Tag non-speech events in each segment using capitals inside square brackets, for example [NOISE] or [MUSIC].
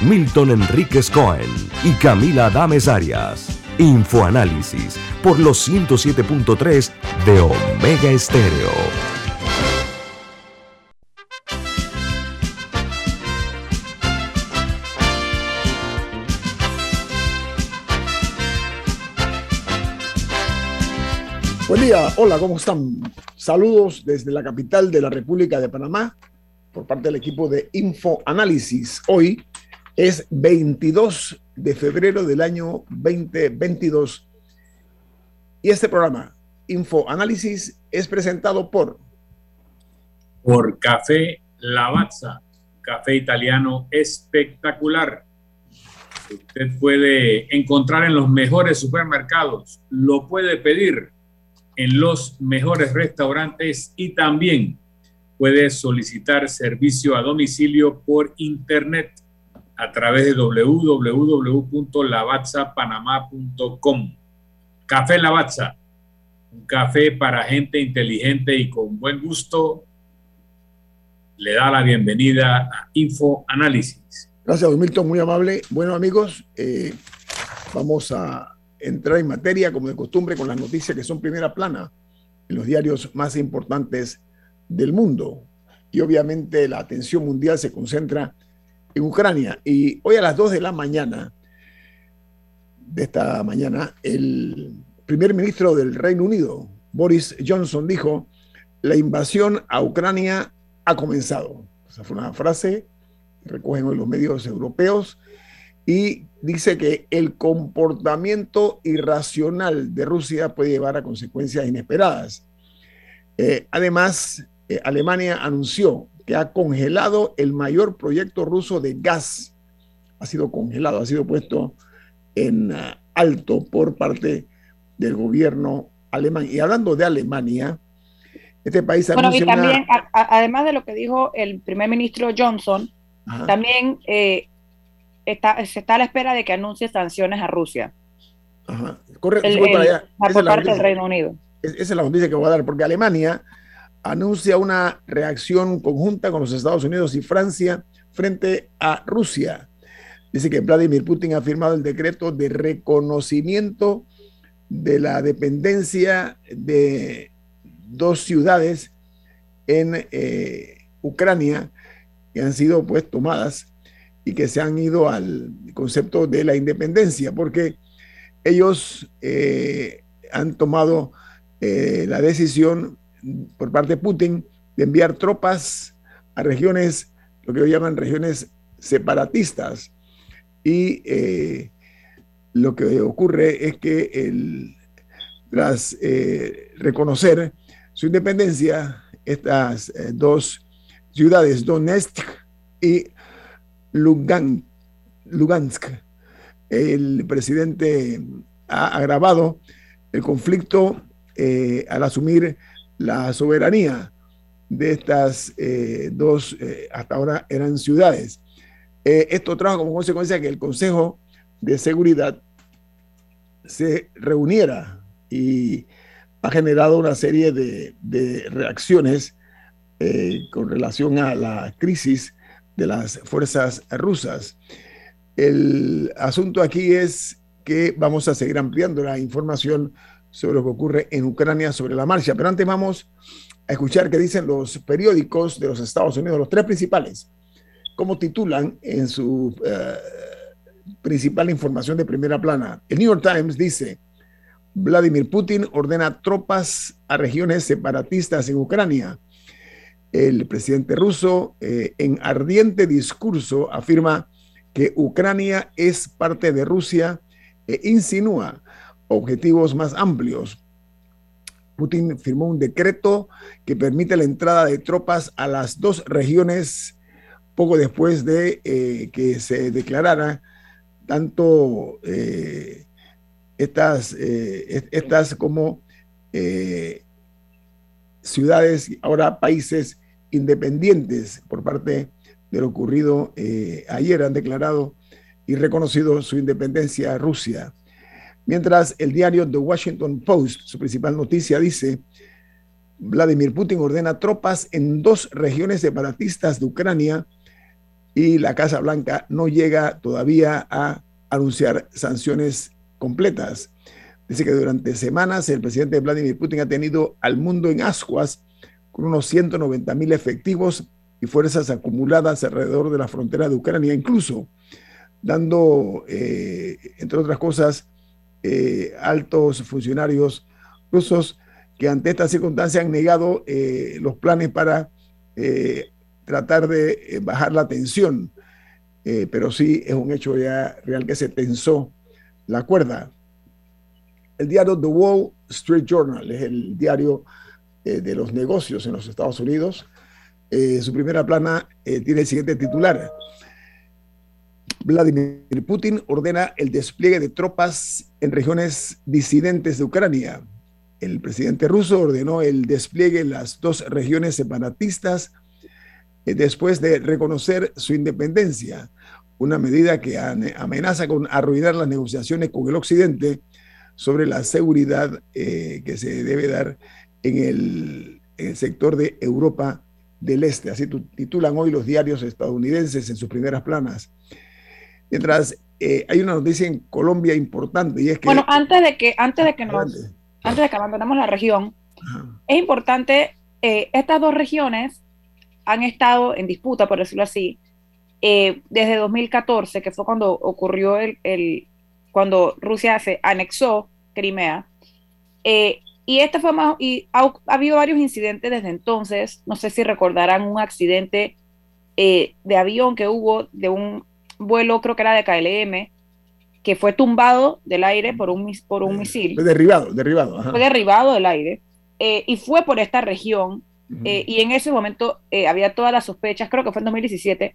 Milton Enríquez Cohen y Camila Adames Arias. Infoanálisis por los 107.3 de Omega Estéreo. Buen día, hola, ¿cómo están? Saludos desde la capital de la República de Panamá por parte del equipo de Infoanálisis. Hoy, es 22 de febrero del año 2022. Y este programa, Info Análisis, es presentado por... Por Café Lavazza, café italiano espectacular. Usted puede encontrar en los mejores supermercados, lo puede pedir en los mejores restaurantes y también puede solicitar servicio a domicilio por internet a través de www.lavazzapanamá.com. Café Lavazza, un café para gente inteligente y con buen gusto, le da la bienvenida a Info Análisis. Gracias, Milton, muy amable. Bueno, amigos, eh, vamos a entrar en materia, como de costumbre, con las noticias que son primera plana en los diarios más importantes del mundo. Y obviamente la atención mundial se concentra en Ucrania. Y hoy a las 2 de la mañana, de esta mañana, el primer ministro del Reino Unido, Boris Johnson, dijo, la invasión a Ucrania ha comenzado. Esa fue una frase recogen los medios europeos y dice que el comportamiento irracional de Rusia puede llevar a consecuencias inesperadas. Eh, además, eh, Alemania anunció que ha congelado el mayor proyecto ruso de gas. Ha sido congelado, ha sido puesto en ah, alto por parte del gobierno alemán. Y hablando de Alemania, este país bueno, y también, además de lo que dijo el primer ministro Johnson, también eh, está, se está a la espera de que anuncie sanciones a Rusia. Ajá. Corre, por parte del Reino Unido. Esa es la noticia que voy a dar, porque Alemania anuncia una reacción conjunta con los Estados Unidos y Francia frente a Rusia. Dice que Vladimir Putin ha firmado el decreto de reconocimiento de la dependencia de dos ciudades en eh, Ucrania que han sido pues tomadas y que se han ido al concepto de la independencia, porque ellos eh, han tomado eh, la decisión por parte de Putin de enviar tropas a regiones, lo que ellos llaman regiones separatistas. Y eh, lo que ocurre es que el, tras eh, reconocer su independencia, estas eh, dos ciudades, Donetsk y Lugansk, el presidente ha agravado el conflicto al asumir la soberanía de estas eh, dos, eh, hasta ahora eran ciudades. Eh, esto trajo como consecuencia que el Consejo de Seguridad se reuniera y ha generado una serie de, de reacciones con relación a la crisis de las fuerzas rusas. El asunto aquí es que vamos a seguir ampliando la información sobre lo que ocurre en Ucrania sobre la marcha. Pero antes vamos a escuchar qué dicen los periódicos de los Estados Unidos, los tres principales, cómo titulan en su eh, principal información de primera plana. El New York Times dice, Vladimir Putin ordena tropas a regiones separatistas en Ucrania. El presidente ruso, eh, en ardiente discurso, afirma que Ucrania es parte de Rusia e insinúa objetivos más amplios. Putin firmó un decreto que permite la entrada de tropas a las dos regiones poco después de eh, que se declarara tanto estas, estas como ciudades, ahora países independientes por parte de lo ocurrido ayer, han declarado y reconocido su independencia a Rusia. Mientras el diario The Washington Post, su principal noticia, dice, Vladimir Putin ordena tropas en dos regiones separatistas de Ucrania y la Casa Blanca no llega todavía a anunciar sanciones completas. Dice que durante semanas el presidente Vladimir Putin ha tenido al mundo en ascuas con unos 190 mil efectivos y fuerzas acumuladas alrededor de la frontera de Ucrania, incluso dando, eh, entre otras cosas, eh, altos funcionarios rusos que ante esta circunstancia han negado eh, los planes para eh, tratar de bajar la tensión. pero sí es un hecho ya real que se tensó la cuerda. El diario The Wall Street Journal es el diario de los negocios en los Estados Unidos. su primera plana tiene el siguiente titular. Vladimir Putin ordena el despliegue de tropas en regiones disidentes de Ucrania. El presidente ruso ordenó el despliegue en las dos regiones separatistas eh, después de reconocer su independencia, una medida que amenaza con arruinar las negociaciones con el Occidente sobre la seguridad eh, que se debe dar en el, en el sector de Europa del Este. Así titulan hoy los diarios estadounidenses en sus primeras planas. Mientras eh, hay una noticia en Colombia importante y es que... Bueno, antes de que, antes de que nos... Antes de que abandonemos la región, es importante, eh, estas dos regiones han estado en disputa, por decirlo así, eh, desde 2014, que fue cuando ocurrió el, el cuando Rusia se anexó Crimea. y este fue más, y ha, habido varios incidentes desde entonces. No sé si recordarán un accidente de avión que hubo de un vuelo, creo que era de KLM, que fue tumbado del aire por un, por un misil. Fue derribado, derribado. Fue derribado del aire. Eh, y fue por esta región. Eh, y en ese momento eh, había todas las sospechas, creo que fue en 2017,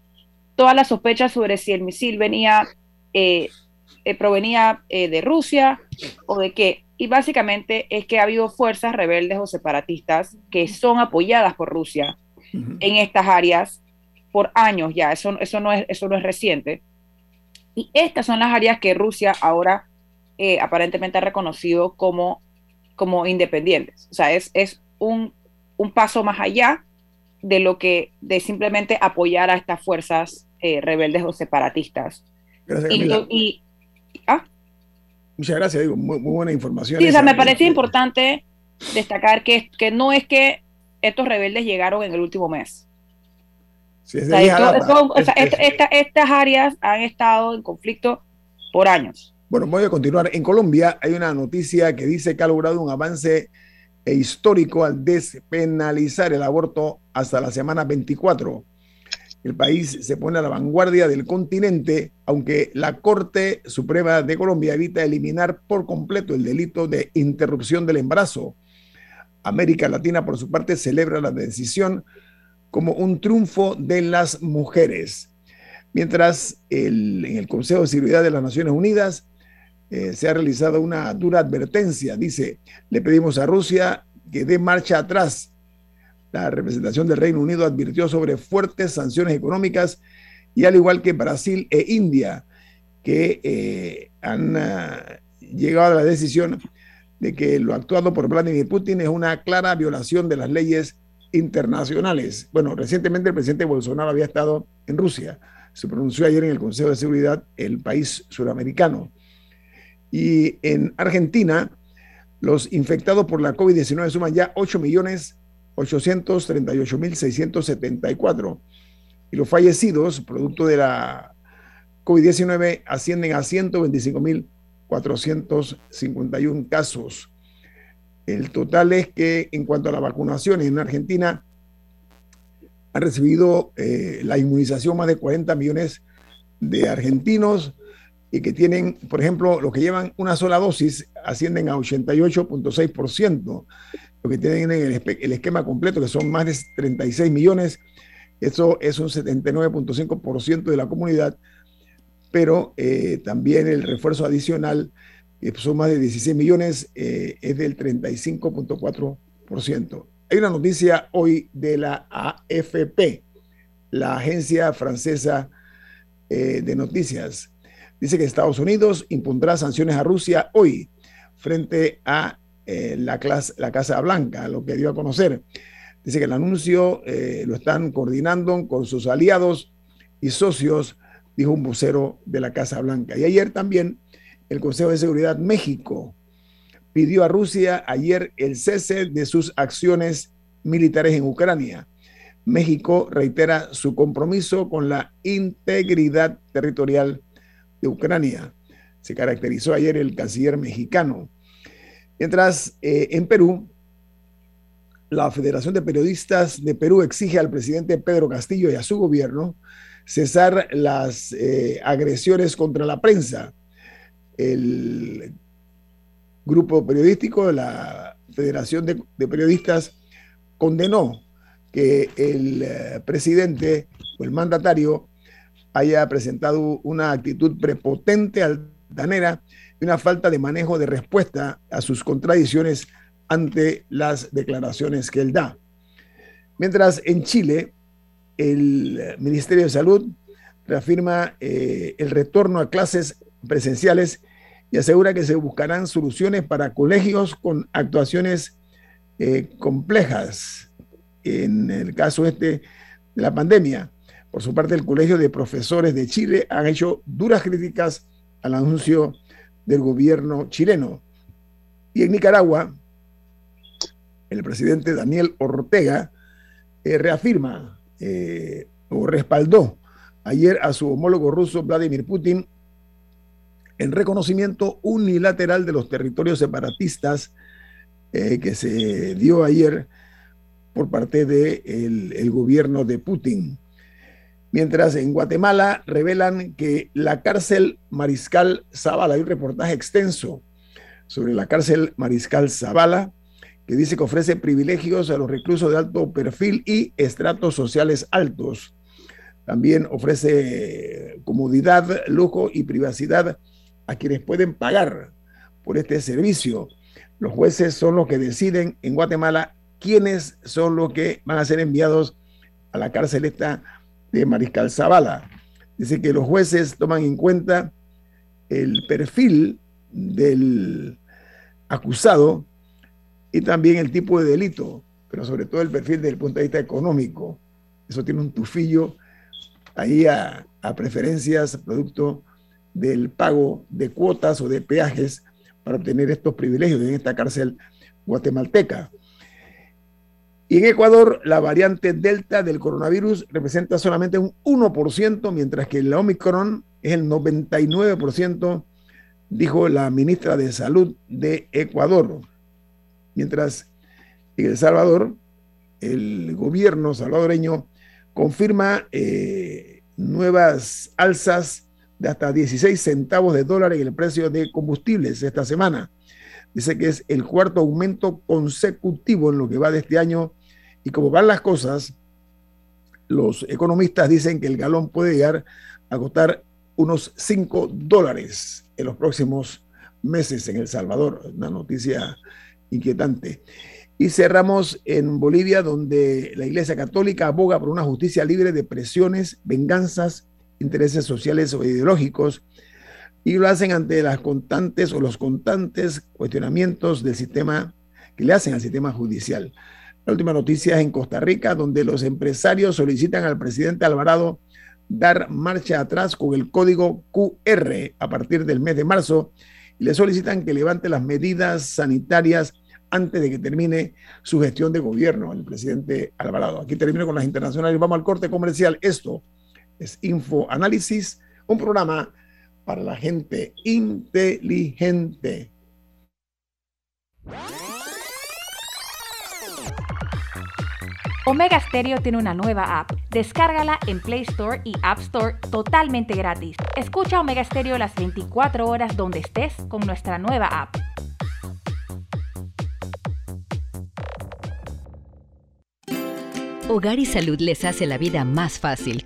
todas las sospechas sobre si el misil venía, provenía de Rusia o de qué. Y básicamente es que ha habido fuerzas rebeldes o separatistas que son apoyadas por Rusia en estas áreas por años ya, eso, eso, no, es, eso no es reciente. Y estas son las áreas que Rusia ahora eh, aparentemente ha reconocido como, como independientes. O sea, es, es un, un, paso más allá de lo que, de simplemente apoyar a estas fuerzas eh, rebeldes o separatistas. Gracias, y, ¿ah? Muchas gracias, digo, muy, buena información. Sí, o sea, me parece importante destacar que, que no es que estos rebeldes llegaron en el último mes estas áreas han estado en conflicto por años. Bueno, voy a continuar. En Colombia hay una noticia que dice que ha logrado un avance histórico al despenalizar el aborto hasta la semana 24. El país se pone a la vanguardia del continente, aunque la Corte Suprema de Colombia evita eliminar por completo el delito de interrupción del embarazo. América Latina, por su parte, celebra la decisión como un triunfo de las mujeres. Mientras en el Consejo de Seguridad de las Naciones Unidas eh, se ha realizado una dura advertencia. Dice, le pedimos a Rusia que dé marcha atrás. La representación del Reino Unido advirtió sobre fuertes sanciones económicas y al igual que Brasil e India, que eh, han ah, llegado a la decisión de que lo actuado por Vladimir Putin es una clara violación de las leyes internacionales. Bueno, recientemente el presidente Bolsonaro había estado en Rusia. Se pronunció ayer en el Consejo de Seguridad el país suramericano. Y en Argentina, los infectados por la COVID-19 suman ya 8.838.674. Y los fallecidos, producto de la COVID-19, ascienden a 125.451 casos. El total es que en cuanto a la vacunación en Argentina han recibido eh, la inmunización más de 40 millones de argentinos y que tienen, por ejemplo, los que llevan una sola dosis ascienden a 88.6%, los que tienen el, el, esquema completo, que son más de 36 millones, eso es un 79.5% de la comunidad, pero eh, también el refuerzo adicional, son más de 16 millones, eh, es del 35.4%. Hay una noticia hoy de la AFP, la agencia francesa eh, de noticias. Dice que Estados Unidos impondrá sanciones a Rusia hoy frente a la, la Casa Blanca, lo que dio a conocer. Dice que el anuncio lo están coordinando con sus aliados y socios dijo un vocero de la Casa Blanca. Y ayer también el Consejo de Seguridad México pidió a Rusia ayer el cese de sus acciones militares en Ucrania. México reitera su compromiso con la integridad territorial de Ucrania. Se caracterizó ayer el canciller mexicano. Mientras eh, en Perú, la Federación de Periodistas de Perú exige al presidente Pedro Castillo y a su gobierno cesar las eh, agresiones contra la prensa. El grupo periodístico la Federación de, Periodistas condenó que el eh, presidente o el mandatario haya presentado una actitud prepotente, altanera y una falta de manejo de respuesta a sus contradicciones ante las declaraciones que él da. Mientras en Chile, el Ministerio de Salud reafirma eh, el retorno a clases presenciales y asegura que se buscarán soluciones para colegios con actuaciones eh, complejas en el caso este de la pandemia. Por su parte, el Colegio de Profesores de Chile ha hecho duras críticas al anuncio del gobierno chileno. Y en Nicaragua, el presidente Daniel Ortega eh, reafirma eh, o respaldó ayer a su homólogo ruso Vladimir Putin en reconocimiento unilateral de los territorios separatistas eh, que se dio ayer por parte del de el gobierno de Putin. Mientras en Guatemala revelan que la cárcel Mariscal Zavala, hay un reportaje extenso sobre la cárcel Mariscal Zavala, que dice que ofrece privilegios a los reclusos de alto perfil y estratos sociales altos. También ofrece comodidad, lujo y privacidad a quienes pueden pagar por este servicio. Los jueces son los que deciden en Guatemala quiénes son los que van a ser enviados a la cárcel esta de Mariscal Zavala. Dice que los jueces toman en cuenta el perfil del acusado y también el tipo de delito, pero sobre todo el perfil desde el punto de vista económico. Eso tiene un tufillo ahí a, preferencias producto del pago de cuotas o de peajes para obtener estos privilegios en esta cárcel guatemalteca. Y en Ecuador, la variante Delta del coronavirus representa solamente un 1%, mientras que la Omicron es el 99%, dijo la ministra de Salud de Ecuador. Mientras en El Salvador, el gobierno salvadoreño confirma eh, nuevas alzas de hasta 16 centavos de dólar en el precio de combustibles esta semana. Dice que es el cuarto aumento consecutivo en lo que va de este año y como van las cosas, los economistas dicen que el galón puede llegar a costar unos 5 dólares en los próximos meses en El Salvador. Una noticia inquietante. Y cerramos en Bolivia, donde la Iglesia Católica aboga por una justicia libre de presiones, venganzas, intereses sociales o ideológicos, y lo hacen ante las constantes o los constantes cuestionamientos del sistema que le hacen al sistema judicial. La última noticia es en Costa Rica, donde los empresarios solicitan al presidente Alvarado dar marcha atrás con el código QR a partir del mes de marzo y le solicitan que levante las medidas sanitarias antes de que termine su gestión de gobierno, el presidente Alvarado. Aquí termino con las internacionales. Vamos al corte comercial. Esto es Info Análisis, un programa para la gente inteligente. Omega Stereo tiene una nueva app. Descárgala en Play Store y App Store totalmente gratis. Escucha Omega Stereo las 24 horas donde estés con nuestra nueva app. Hogar y Salud les hace la vida más fácil.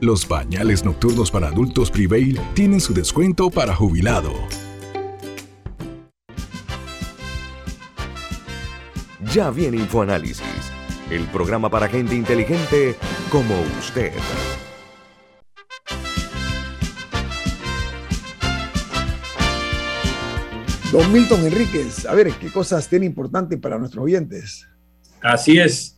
Los pañales nocturnos para adultos Prevail tienen su descuento para jubilado. Ya viene InfoAnálisis, el programa para gente inteligente como usted. Don Milton Enríquez, a ver, ¿qué cosas tiene importante para nuestros oyentes? Así es.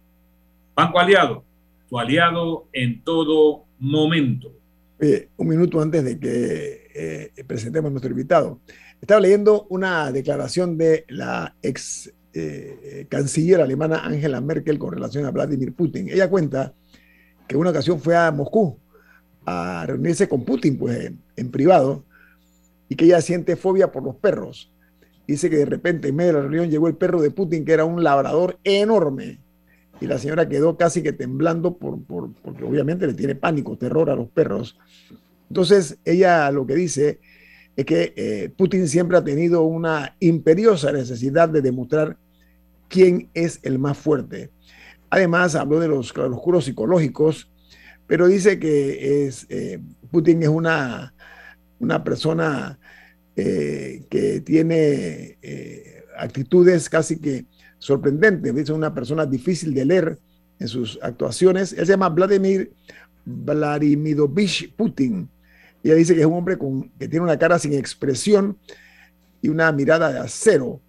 Banco Aliado, tu aliado en todo momento. un minuto antes de que eh, presentemos a nuestro invitado. Estaba leyendo una declaración de la ex eh, canciller alemana Angela Merkel con relación a Vladimir Putin. Ella cuenta que una ocasión fue a Moscú a reunirse con Putin pues, en, privado y que ella siente fobia por los perros. Dice que de repente en medio de la reunión llegó el perro de Putin, que era un labrador enorme, y la señora quedó casi que temblando por, porque obviamente le tiene pánico, terror a los perros. Entonces ella lo que dice es que eh, Putin siempre ha tenido una imperiosa necesidad de demostrar quién es el más fuerte. Además, habló de los claroscuros psicológicos, pero dice que es, eh, Putin es una, una persona eh, que tiene actitudes casi que sorprendentes. Es una persona difícil de leer en sus actuaciones. Él se llama Vladimir Vladimirovich Putin ella dice que es un hombre con, que tiene una cara sin expresión y una mirada de acero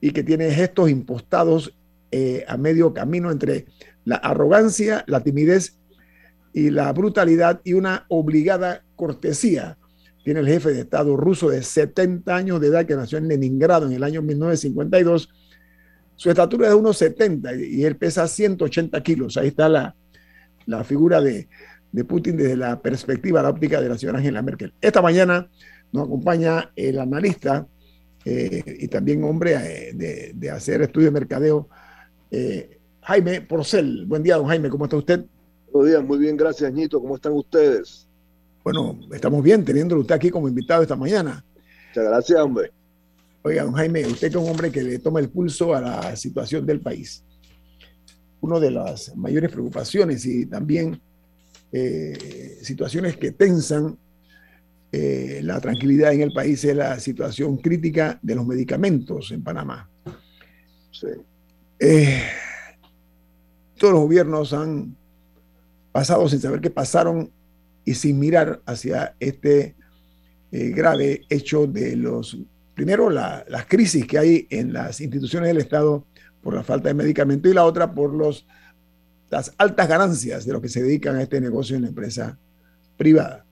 y que tiene gestos impostados eh, a medio camino entre la arrogancia, la timidez y la brutalidad y una obligada cortesía. Tiene el jefe de Estado ruso de 70 años de edad que nació en Leningrado en el año 1952. Su estatura es de unos 70 y él pesa 180 kilos. Ahí está la, la figura de, de Putin desde la perspectiva, la óptica de la señora Angela Merkel. Esta mañana nos acompaña el analista eh, y también hombre eh, de, hacer estudios de mercadeo, eh, Jaime Porcel. Buen día, don Jaime, ¿cómo está usted? Buenos días, muy bien, gracias, Ñito. ¿Cómo están ustedes? Bueno, estamos bien teniéndolo usted aquí como invitado esta mañana. Muchas gracias, hombre. Oiga, don Jaime, usted es un hombre que le toma el pulso a la situación del país. Una de las mayores preocupaciones y también eh, situaciones que tensan eh, la tranquilidad en el país es la situación crítica de los medicamentos en Panamá. Eh, todos los gobiernos han pasado sin saber qué pasaron y sin mirar hacia este grave hecho de los, primero, las crisis que hay en las instituciones del Estado por la falta de medicamentos y la otra por los las altas ganancias de los que se dedican a este negocio en la empresa privada.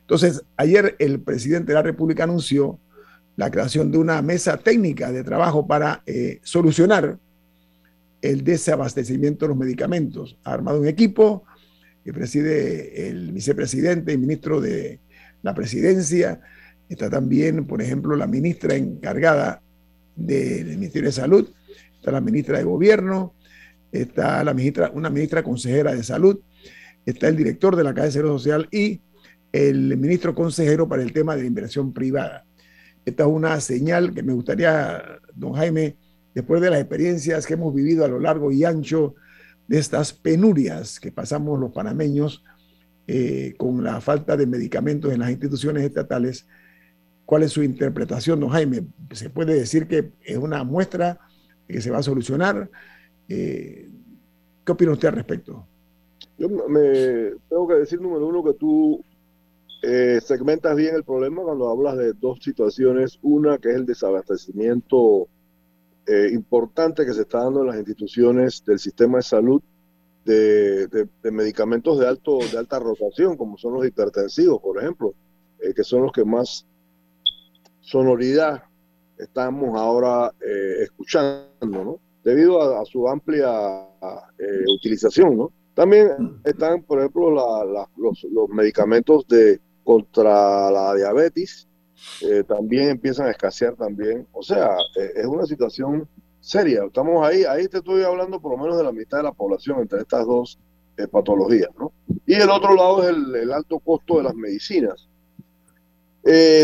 Entonces, ayer el presidente de la República anunció la creación de una mesa técnica de trabajo para eh, solucionar el desabastecimiento de los medicamentos. Ha armado un equipo que preside el vicepresidente y ministro de la presidencia. Está también, por ejemplo, la ministra encargada del Ministerio de Salud, está la ministra de Gobierno, está la ministra, una ministra consejera de salud, está el director de la Caja de Seguro Social y el ministro consejero para el tema de inversión privada. Esta es una señal que me gustaría, don Jaime, después de las experiencias que hemos vivido a lo largo y ancho de estas penurias que pasamos los panameños eh, con la falta de medicamentos en las instituciones estatales, ¿cuál es su interpretación, don Jaime? ¿Se puede decir que es una muestra que se va a solucionar? Eh, ¿Qué opina usted al respecto? Yo me tengo que decir, número uno, que tú eh, segmentas bien el problema cuando hablas de dos situaciones. Una que es el desabastecimiento eh, importante que se está dando en las instituciones del sistema de salud de, medicamentos de, alto, de alta rotación, como son los hipertensivos, por ejemplo, eh, que son los que más sonoridad estamos ahora escuchando, ¿no? Debido a, su amplia utilización, ¿no? También están, por ejemplo, los, los, medicamentos de contra la diabetes, eh, también empiezan a escasear también. O sea, eh, es una situación seria. Estamos ahí, ahí te estoy hablando por lo menos de la mitad de la población entre estas dos eh, patologías, ¿no? Y el otro lado es el, alto costo de las medicinas.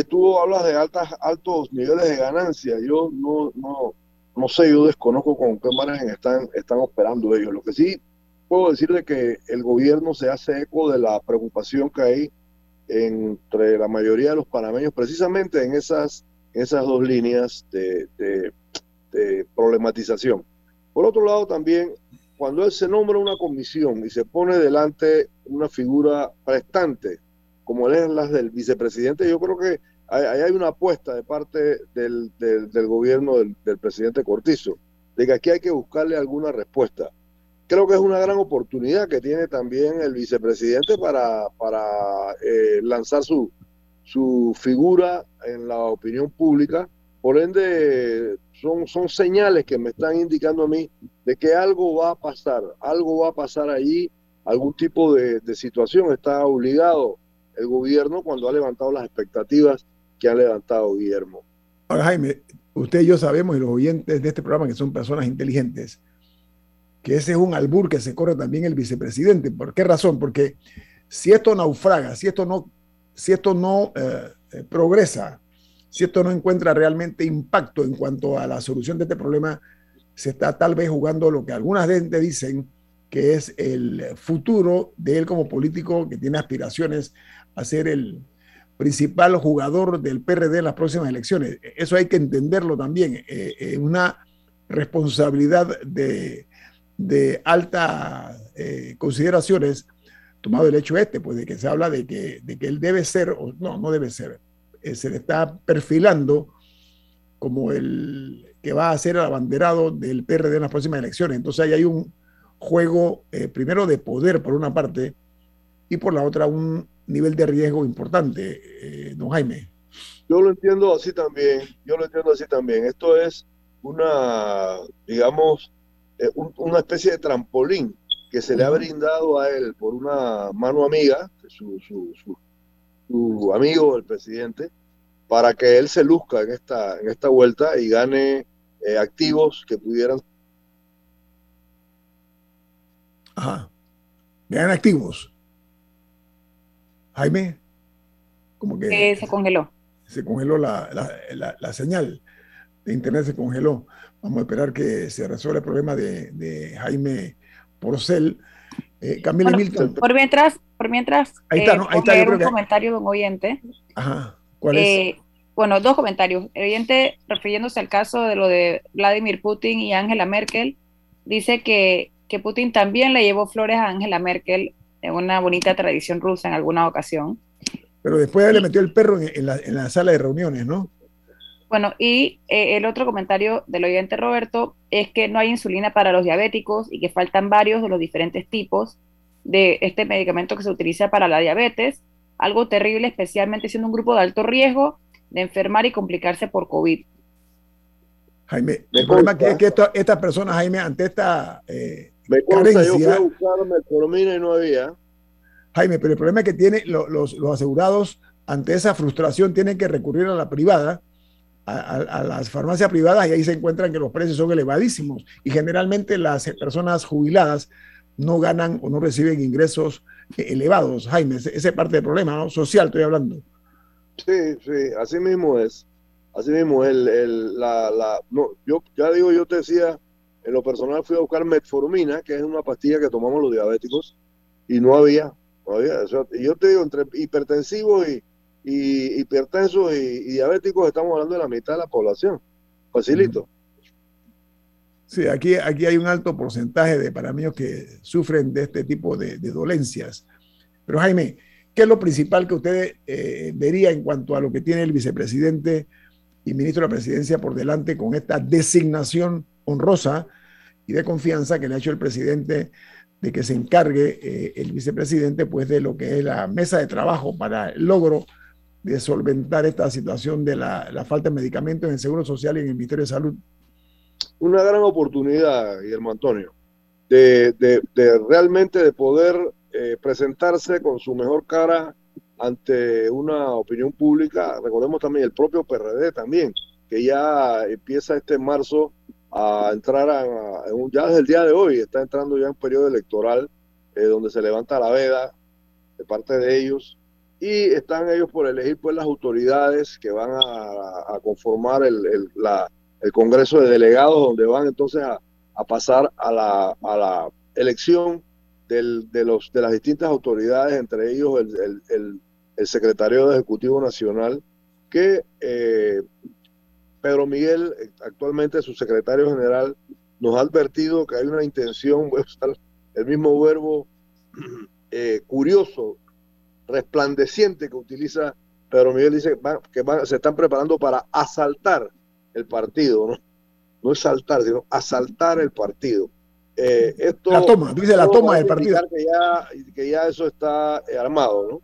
Tú hablas de altas, altos niveles de ganancia. Yo no, no, no sé, yo desconozco con qué margen están, están operando ellos. Lo que sí puedo decirle que el gobierno se hace eco de la preocupación que hay entre la mayoría de los panameños, precisamente en esas, esas dos líneas de, de, problematización. Por otro lado, también, cuando él se nombra una comisión y se pone delante una figura prestante, como es la del vicepresidente, yo creo que ahí hay una apuesta de parte del, del, gobierno del, del presidente Cortizo, de que aquí hay que buscarle alguna respuesta creo que es una gran oportunidad que tiene también el vicepresidente para, para eh, lanzar su, su figura en la opinión pública. Por ende, son, son señales que me están indicando a mí de que algo va a pasar, algo va a pasar allí, algún tipo de, de situación. Está obligado el gobierno cuando ha levantado las expectativas que ha levantado Guillermo. Ahora, Jaime, usted y yo sabemos, y los oyentes de este programa, que son personas inteligentes, que ese es un albur que se corre también el vicepresidente. ¿Por qué razón? Porque si esto naufraga, si esto no, si esto no eh, eh, progresa, si esto no encuentra realmente impacto en cuanto a la solución de este problema, se está tal vez jugando lo que algunas gente dicen que es el futuro de él como político que tiene aspiraciones a ser el principal jugador del PRD en las próximas elecciones. Eso hay que entenderlo también. Eh, una responsabilidad de, de altas eh, consideraciones, tomado el hecho este, pues de que se habla de que, de que él debe ser, o no, no debe ser, eh, se le está perfilando como el que va a ser el abanderado del PRD en las próximas elecciones. Entonces ahí hay un juego, eh, primero de poder por una parte, y por la otra un nivel de riesgo importante, don Jaime. Yo lo entiendo así también, yo lo entiendo así también. Esto es una, digamos, eh, una especie de trampolín que se le ha brindado a él por una mano amiga, su, su, su, amigo, el presidente, para que él se luzca en esta, en esta vuelta y gane eh, activos que pudieran. Ajá. Ganan activos. Jaime, como que. se congeló. Se congeló la, la, la señal de internet, se congeló. Vamos a esperar que se resuelva el problema de, Jaime Porcel. Eh, Camila Milton. Por mientras, por mientras ahí está, eh, ahí un comentario de un oyente. Ajá. ¿Cuál es? Eh, bueno, dos comentarios. El oyente, refiriéndose al caso de lo de Vladimir Putin y Angela Merkel, dice que, que Putin también le llevó flores a Angela Merkel en una bonita tradición rusa en alguna ocasión. Pero después le metió el perro en, la, en la sala de reuniones, ¿no? Bueno, y eh, el otro comentario del oyente Roberto es que no hay insulina para los diabéticos y que faltan varios de los diferentes tipos de este medicamento que se utiliza para la diabetes. Algo terrible, especialmente siendo un grupo de alto riesgo de enfermar y complicarse por COVID. Jaime, el problema es que estas personas, Jaime, ante esta eh, me carencia, yo fui a buscar y no había. Jaime, pero el problema es que tiene los, los asegurados ante esa frustración tienen que recurrir a la privada a, las farmacias privadas y ahí se encuentran que los precios son elevadísimos y generalmente las personas jubiladas no ganan o no reciben ingresos elevados. Jaime, ese es parte del problema ¿no? social, estoy hablando. Sí, sí, así mismo es. Así mismo, el, el, la, la, no, yo ya digo, yo te decía, en lo personal fui a buscar metformina, que es una pastilla que tomamos los diabéticos, y no había, no había. y yo te digo, entre hipertensivos y, y hipertensos y, diabéticos estamos hablando de la mitad de la población. Facilito. Sí, aquí, aquí hay un alto porcentaje de panameños que sufren de este tipo de, dolencias. Pero Jaime, ¿qué es lo principal que usted eh, vería en cuanto a lo que tiene el vicepresidente y ministro de la presidencia por delante con esta designación honrosa y de confianza que le ha hecho el presidente de que se encargue eh, el vicepresidente pues de lo que es la mesa de trabajo para el logro de solventar esta situación de la, la falta de medicamentos en el Seguro Social y en el Ministerio de Salud una gran oportunidad, Guillermo Antonio, de, realmente de poder eh, presentarse con su mejor cara ante una opinión pública. Recordemos también el propio PRD también, que ya empieza este marzo a entrar a, ya desde el día de hoy, está entrando ya un periodo electoral eh, donde se levanta la veda de parte de ellos y están ellos por elegir pues las autoridades que van a, conformar la, el Congreso de Delegados, donde van entonces a, pasar a la, a la elección del, de, los, de las distintas autoridades, entre ellos el, el, el, secretario de Ejecutivo Nacional, que eh, Pedro Miguel, actualmente su secretario general, nos ha advertido que hay una intención, [LAUGHS] voy a usar el mismo verbo [CLEARS THROAT] eh, curioso, resplandeciente que utiliza Pedro Miguel, dice que se están preparando para asaltar el partido, ¿no? No es saltar, sino asaltar el partido. Eh, esto, la toma, dice la toma del partido. Que ya, que ya eso está eh, armado, ¿no?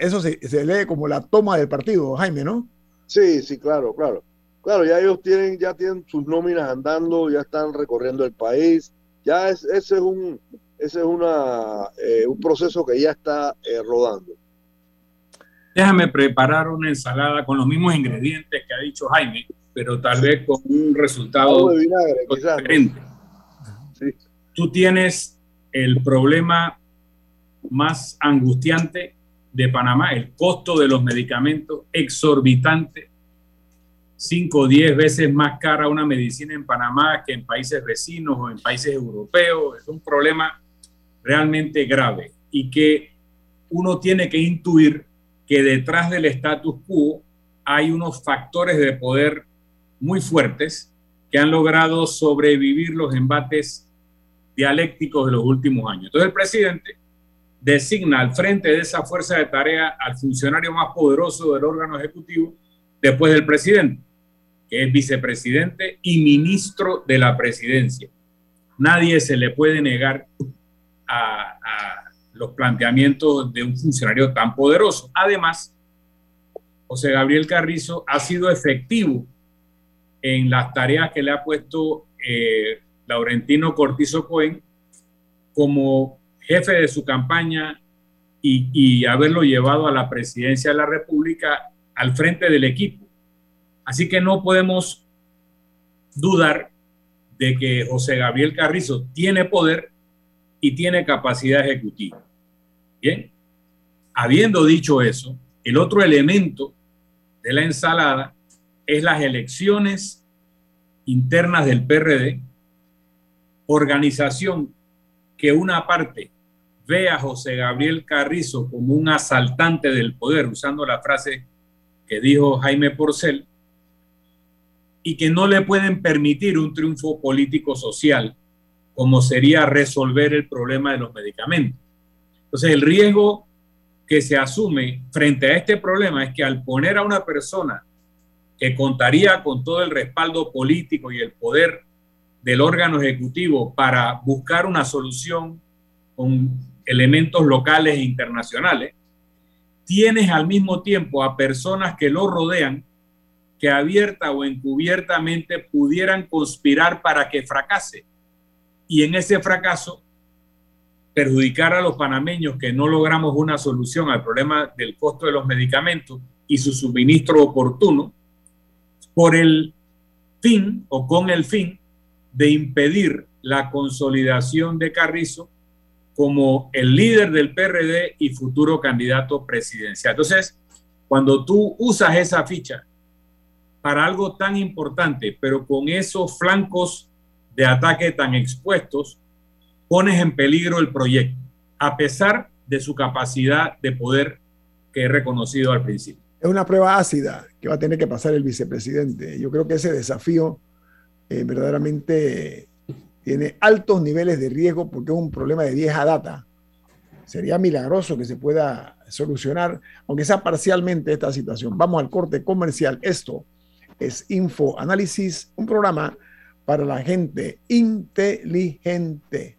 eso se, lee como la toma del partido, Jaime, ¿no? Sí, sí, claro, claro. Claro, ya ellos tienen, ya tienen sus nóminas andando, ya están recorriendo el país. Ya es, ese es un, ese es una, eh, un proceso que ya está rodando déjame preparar una ensalada con los mismos ingredientes que ha dicho Jaime, pero tal vez con un resultado diferente. Tú tienes el problema más angustiante de Panamá, el costo de los medicamentos exorbitante, 5 o 10 veces más cara una medicina en Panamá que en países vecinos o en países europeos. Es un problema realmente grave y que uno tiene que intuir que detrás del status quo hay unos factores de poder muy fuertes que han logrado sobrevivir los embates dialécticos de los últimos años. Entonces el presidente designa al frente de esa fuerza de tarea al funcionario más poderoso del órgano ejecutivo después del presidente, que es vicepresidente y ministro de la presidencia. Nadie se le puede negar a, los planteamientos de un funcionario tan poderoso. Además, José Gabriel Carrizo ha sido efectivo en las tareas que le ha puesto eh, Laurentino Cortizo Cohen como jefe de su campaña y, haberlo llevado a la presidencia de la República al frente del equipo. Así que no podemos dudar de que José Gabriel Carrizo tiene poder y tiene capacidad ejecutiva. Bien, habiendo dicho eso, el otro elemento de la ensalada es las elecciones internas del PRD, organización que una parte ve a José Gabriel Carrizo como un asaltante del poder, usando la frase que dijo Jaime Porcel, y que no le pueden permitir un triunfo político social como sería resolver el problema de los medicamentos. Entonces, el riesgo que se asume frente a este problema es que al poner a una persona que contaría con todo el respaldo político y el poder del órgano ejecutivo para buscar una solución con elementos locales e internacionales, tienes al mismo tiempo a personas que lo rodean que abierta o encubiertamente pudieran conspirar para que fracase. Y en ese fracaso perjudicar a los panameños que no logramos una solución al problema del costo de los medicamentos y su suministro oportuno, por el fin o con el fin de impedir la consolidación de Carrizo como el líder del PRD y futuro candidato presidencial. Entonces, cuando tú usas esa ficha para algo tan importante, pero con esos flancos de ataque tan expuestos, pones en peligro el proyecto, a pesar de su capacidad de poder que he reconocido al principio. Es una prueba ácida que va a tener que pasar el vicepresidente. Yo creo que ese desafío eh, verdaderamente tiene altos niveles de riesgo porque es un problema de vieja data. Sería milagroso que se pueda solucionar, aunque sea parcialmente, esta situación. Vamos al corte comercial. Esto es Info Análisis, un programa para la gente inteligente.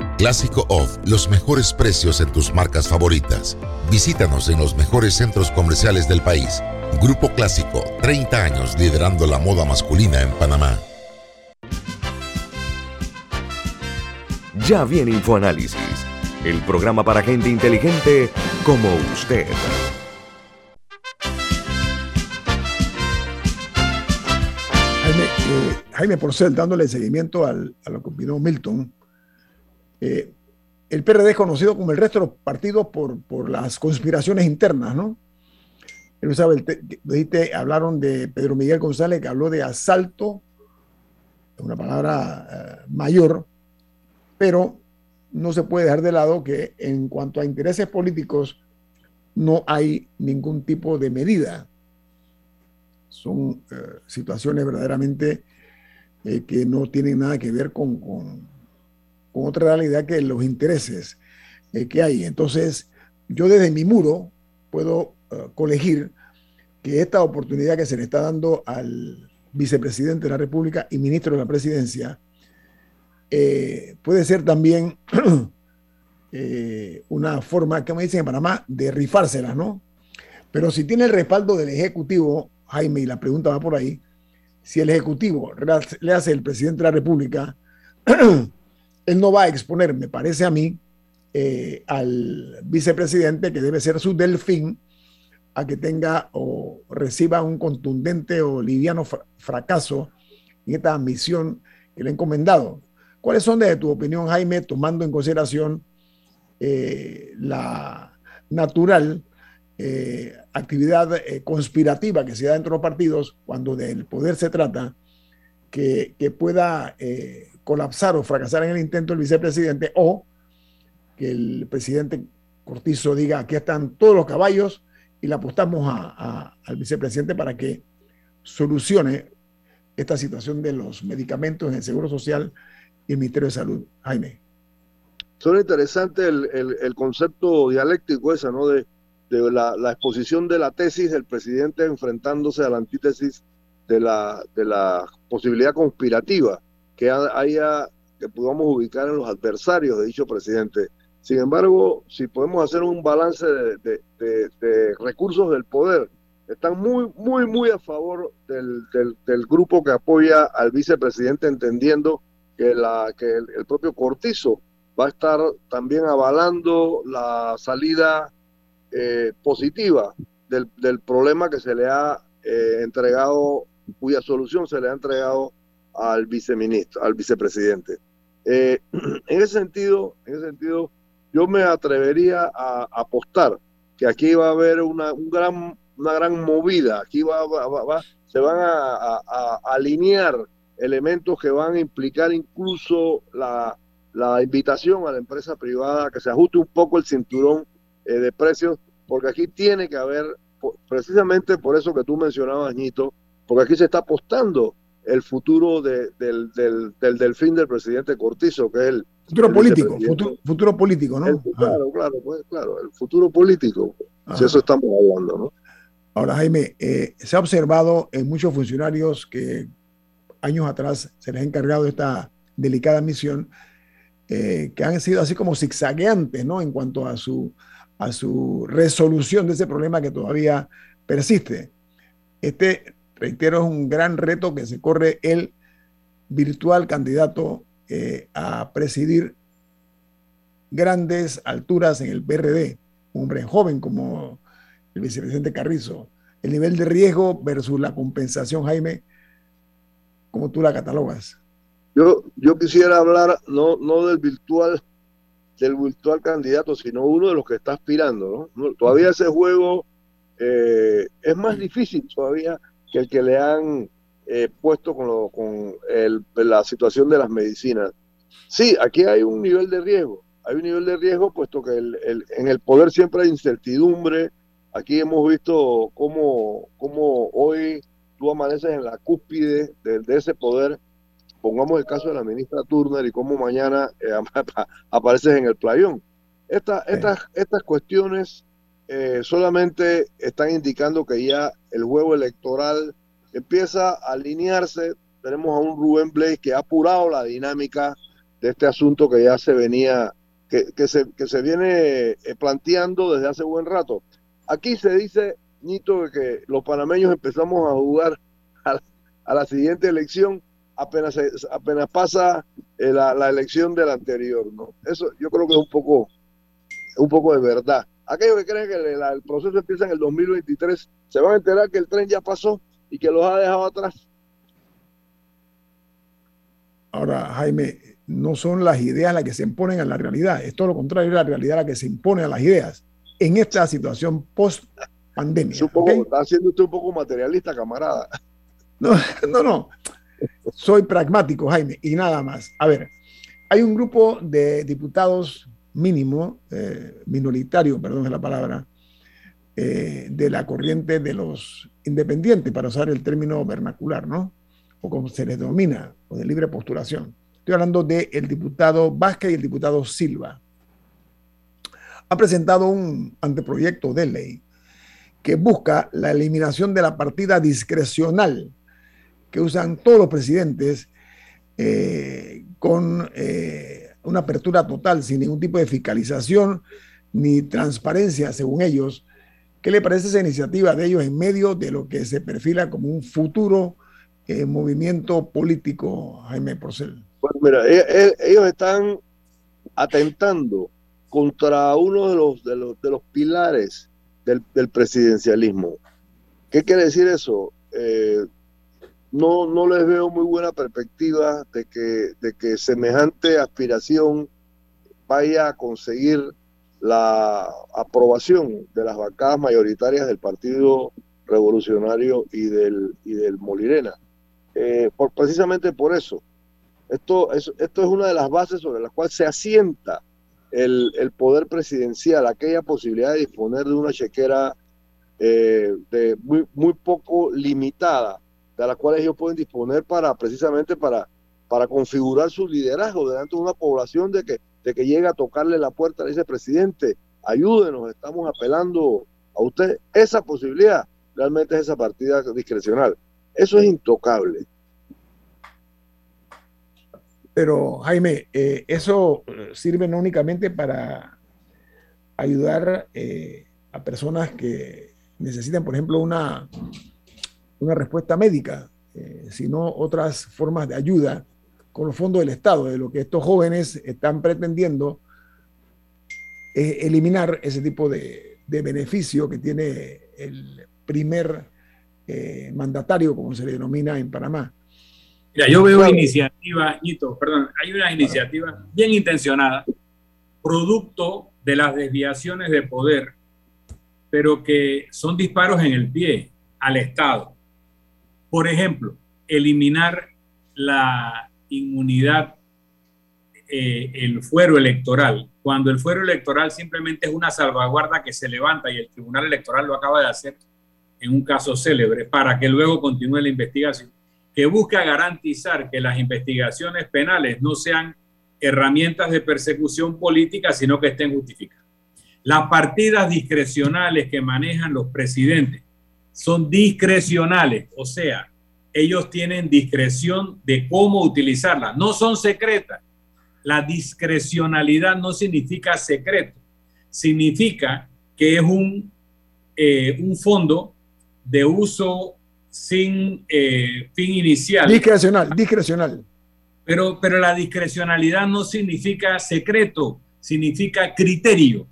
Clásico Off, los mejores precios en tus marcas favoritas. Visítanos en los mejores centros comerciales del país. Grupo Clásico, 30 años liderando la moda masculina en Panamá. Ya viene InfoAnálisis, el programa para gente inteligente como usted. Jaime, eh, Jaime Porcel, dándole seguimiento al, a lo que opinó Milton, eh, el PRD es conocido como el resto de los partidos por, por las conspiraciones internas, ¿no? Sabe, dijiste, hablaron de Pedro Miguel González, que habló de asalto, una palabra eh, mayor, pero no se puede dejar de lado que en cuanto a intereses políticos no hay ningún tipo de medida. Son eh, situaciones verdaderamente que no tienen nada que ver con otra realidad que los intereses eh, que hay. Entonces, yo desde mi muro puedo eh, colegir que esta oportunidad que se le está dando al vicepresidente de la República y ministro de la Presidencia eh, puede ser también [CLEARS THROAT] una forma, que me dicen en Panamá, de rifárselas, ¿no? Pero si tiene el respaldo del Ejecutivo, Jaime, y la pregunta va por ahí, si el Ejecutivo le hace el presidente de la República [CLEARS THROAT] él no va a exponer, me parece a mí, eh, al vicepresidente, que debe ser su delfín, a que tenga o reciba un contundente o liviano fracaso en esta misión que le ha encomendado. ¿Cuáles son, de tu opinión, Jaime, tomando en consideración eh, la natural eh, actividad conspirativa que se da dentro de los partidos cuando del poder se trata, que pueda colapsar o fracasar en el intento del vicepresidente o que el presidente Cortizo diga, aquí están todos los caballos y le apostamos al vicepresidente para que solucione esta situación de los medicamentos en el Seguro Social y el Ministerio de Salud. Jaime. Suena interesante el, concepto dialéctico esa, ¿no? De, la, exposición de la tesis del presidente enfrentándose a la antítesis de la, de la posibilidad conspirativa que haya, que podamos ubicar en los adversarios de dicho presidente. Sin embargo, si podemos hacer un balance de, recursos del poder, están muy, muy, muy a favor del, grupo que apoya al vicepresidente, entendiendo que, el, propio Cortizo va a estar también avalando la salida eh, positiva del, del, problema que se le ha eh, entregado, cuya solución se le ha entregado al viceministro, al vicepresidente. Eh, [CLEARS THROAT] en ese sentido, en ese sentido, yo me atrevería a, apostar que aquí va a haber una, un gran, una gran movida, aquí va, va, se van a, alinear elementos que van a implicar incluso la, invitación a la empresa privada que se ajuste un poco el cinturón eh, de precios, porque aquí tiene que haber, precisamente por eso que tú mencionabas, Ñito, porque aquí se está apostando el futuro del, del, del, delfín del presidente Cortizo, que es el... Futuro político, futuro, político, ¿no? claro, claro, pues, claro, el futuro político, si eso estamos hablando, ¿no? Ahora, Jaime, eh, se ha observado en muchos funcionarios que años atrás se les ha encargado esta delicada misión, eh, que han sido así como zigzagueantes, ¿no? En cuanto a su, a su resolución de ese problema que todavía persiste. Este reitero, es un gran reto que se corre el virtual candidato eh, a presidir grandes alturas en el PRD, un hombre joven como el vicepresidente Carrizo. El nivel de riesgo versus la compensación, Jaime, ¿cómo tú la catalogas? Yo, yo quisiera hablar no, no del virtual del virtual candidato, sino uno de los que está aspirando. ¿no? Todavía ese juego eh, es más difícil todavía que el que le han eh, puesto con, con la situación de las medicinas. Sí, aquí hay un nivel de riesgo, hay un nivel de riesgo puesto que en el poder siempre hay incertidumbre. Aquí hemos visto cómo, cómo hoy tú amaneces en la cúspide de, ese poder. Pongamos el caso de la ministra Turner y cómo mañana eh, [LAUGHS] apareces en el playón. estas, estas cuestiones eh, solamente están indicando que ya el juego electoral empieza a alinearse. Tenemos a un Rubén Blake que ha apurado la dinámica de este asunto que ya se venía, que, que, se, que se viene eh, planteando desde hace buen rato. Aquí se dice, Nito, que los panameños empezamos a jugar [LAUGHS] a la, siguiente elección apenas, apenas pasa eh, la, la, elección de la anterior. ¿no? Eso yo creo que es un poco, un poco de verdad. Aquellos que creen que el, proceso empieza en el 2023 se van a enterar que el tren ya pasó y que los ha dejado atrás. Ahora, Jaime, no son las ideas las que se imponen a la realidad, es todo lo contrario, es la realidad la que se impone a las ideas en esta situación post pandemia. Está haciendo usted un poco materialista, camarada. No, [LAUGHS] no, no. Soy pragmático, Jaime, y nada más. A ver, hay un grupo de diputados mínimo, eh, minoritario, perdón es la palabra, eh, de la corriente de los independientes, para usar el término vernacular, ¿no? O como se les denomina, o de libre postulación. Estoy hablando del el diputado Vázquez y el diputado Silva. Ha presentado un anteproyecto de ley que busca la eliminación de la partida discrecional que usan todos los presidentes eh, con una apertura total, sin ningún tipo de fiscalización ni transparencia, según ellos. ¿Qué le parece esa iniciativa de ellos en medio de lo que se perfila como un futuro eh, movimiento político, Jaime Porcel? Bueno, mira, e, e, ellos están atentando contra uno de los, de los, de los pilares del, del, presidencialismo. ¿Qué quiere decir eso? Eh, no, no les veo muy buena perspectiva de que, de que semejante aspiración vaya a conseguir la aprobación de las bancadas mayoritarias del Partido Revolucionario y del, y del Molirena. Eh, por, precisamente por eso. Esto es, esto es una de las bases sobre las cuales se asienta el, el poder presidencial, aquella posibilidad de disponer de una chequera eh, de muy, muy poco limitada de las cuales ellos pueden disponer para precisamente para, para configurar su liderazgo delante de una población de que, de que llega a tocarle la puerta al vicepresidente. Ayúdenos, estamos apelando a usted. Esa posibilidad realmente es esa partida discrecional. Eso es intocable. Pero Jaime, eh, eso sirve no únicamente para ayudar eh, a personas que necesitan, por ejemplo, una una respuesta médica, eh, sino otras formas de ayuda con los fondos del Estado, de lo que estos jóvenes están pretendiendo eliminar ese tipo de, beneficio que tiene el primer eh, mandatario, como se le denomina en Panamá. Mira, yo veo iniciativa, Nito, perdón, hay una iniciativa bien intencionada, producto de las desviaciones de poder, pero que son disparos en el pie al Estado Por ejemplo, eliminar la inmunidad, eh, el fuero electoral, cuando el fuero electoral simplemente es una salvaguarda que se levanta y el Tribunal Electoral lo acaba de hacer en un caso célebre para que luego continúe la investigación, que busca garantizar que las investigaciones penales no sean herramientas de persecución política, sino que estén justificadas. Las partidas discrecionales que manejan los presidentes son discrecionales, o sea, ellos tienen discreción de cómo utilizarlas, no son secretas. La discrecionalidad no significa secreto, significa que es un, eh, un fondo de uso sin eh, fin inicial. Discrecional, discrecional. Pero, pero la discrecionalidad no significa secreto, significa criterio.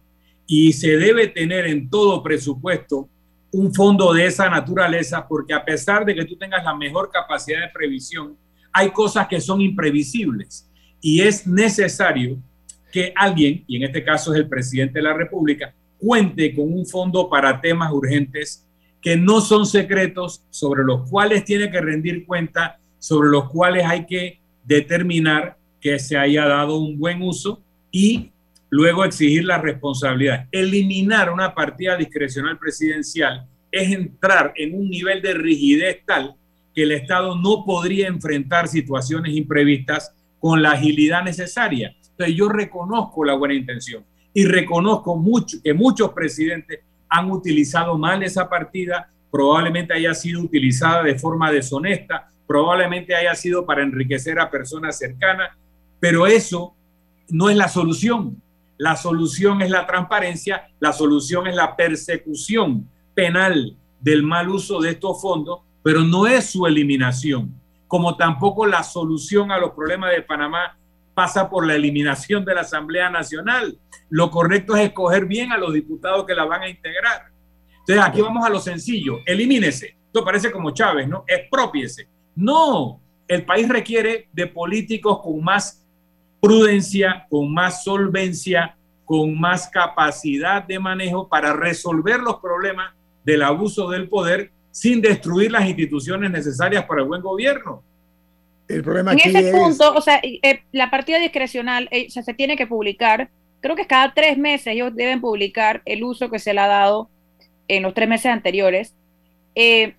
Y se debe tener en todo presupuesto un fondo de esa naturaleza, porque a pesar de que tú tengas la mejor capacidad de previsión, hay cosas que son imprevisibles. Y es necesario que alguien, y en este caso es el presidente de la República, cuente con un fondo para temas urgentes que no son secretos, sobre los cuales tiene que rendir cuenta, sobre los cuales hay que determinar que se haya dado un buen uso y luego exigir la responsabilidad. Eliminar una partida discrecional presidencial es entrar en un nivel de rigidez tal que el Estado no podría enfrentar situaciones imprevistas con la agilidad necesaria. Entonces yo reconozco la buena intención y reconozco mucho que muchos presidentes han utilizado mal esa partida, probablemente haya sido utilizada de forma deshonesta, probablemente haya sido para enriquecer a personas cercanas, pero eso no es la solución. La solución es la transparencia, la solución es la persecución penal del mal uso de estos fondos, pero no es su eliminación, como tampoco la solución a los problemas de Panamá pasa por la eliminación de la Asamblea Nacional. Lo correcto es escoger bien a los diputados que la van a integrar. Entonces aquí vamos a lo sencillo, elimínese. Esto parece como Chávez, ¿no? Expropiese. No, el país requiere de políticos con más prudencia, con más solvencia, con más capacidad de manejo para resolver los problemas del abuso del poder sin destruir las instituciones necesarias para el buen gobierno. El problema en ese punto, o sea, eh, la partida discrecional eh, se tiene que publicar, creo que cada tres meses ellos deben publicar el uso que se le ha dado en los tres meses anteriores. Eh,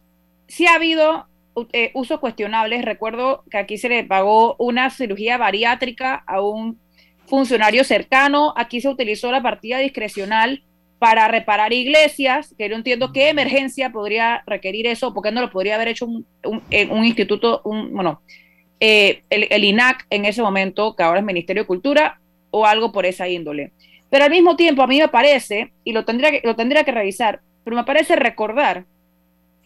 sí ha habido eh, usos cuestionables. Recuerdo que aquí se le pagó una cirugía bariátrica a un funcionario cercano. Aquí se utilizó la partida discrecional para reparar iglesias, que yo entiendo qué emergencia podría requerir eso, porque no lo podría haber hecho un, un, instituto, un, bueno, eh, el, INAC en ese momento, que ahora es Ministerio de Cultura, o algo por esa índole. Pero al mismo tiempo, a mí me parece, y lo tendría que, lo tendría que revisar, pero me parece recordar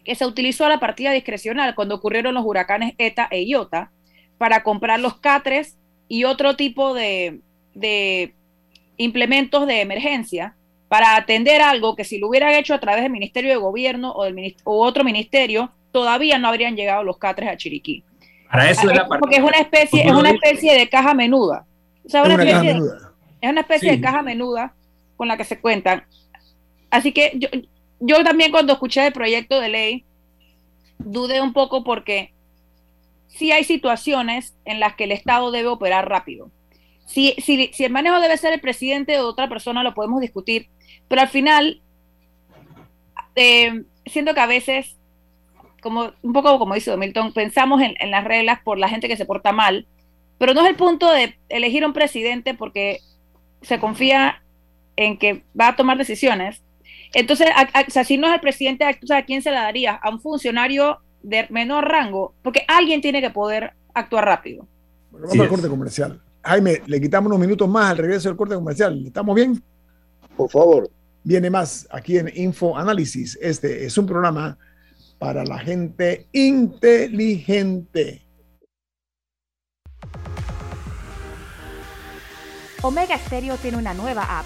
que se utilizó la partida discrecional cuando ocurrieron los huracanes ETA e IOTA para comprar los catres y otro tipo de, de implementos de emergencia para atender algo que si lo hubieran hecho a través del Ministerio de Gobierno o, del, otro ministerio, todavía no habrían llegado los catres a Chiriquí. Para eso es la Porque es una especie, es una especie de caja menuda. es, una especie, de, es una especie de caja menuda con la que se cuentan. Así que yo, yo también cuando escuché el proyecto de ley, dudé un poco porque sí hay situaciones en las que el Estado debe operar rápido. Si, si, si el manejo debe ser el presidente o otra persona, lo podemos discutir, pero al final, eh, siento que a veces, como un poco como dice Milton, pensamos en, en, las reglas por la gente que se porta mal, pero no es el punto de elegir un presidente porque se confía en que va a tomar decisiones. Entonces, si no es el presidente, ¿a quién se la daría? A un funcionario de menor rango, porque alguien tiene que poder actuar rápido. Bueno, vamos al corte comercial. Jaime, le quitamos unos minutos más al regreso del corte comercial. ¿Estamos bien? Por favor. Viene más aquí en Info Análisis. Este es un programa para la gente inteligente. Omega Stereo tiene una nueva app.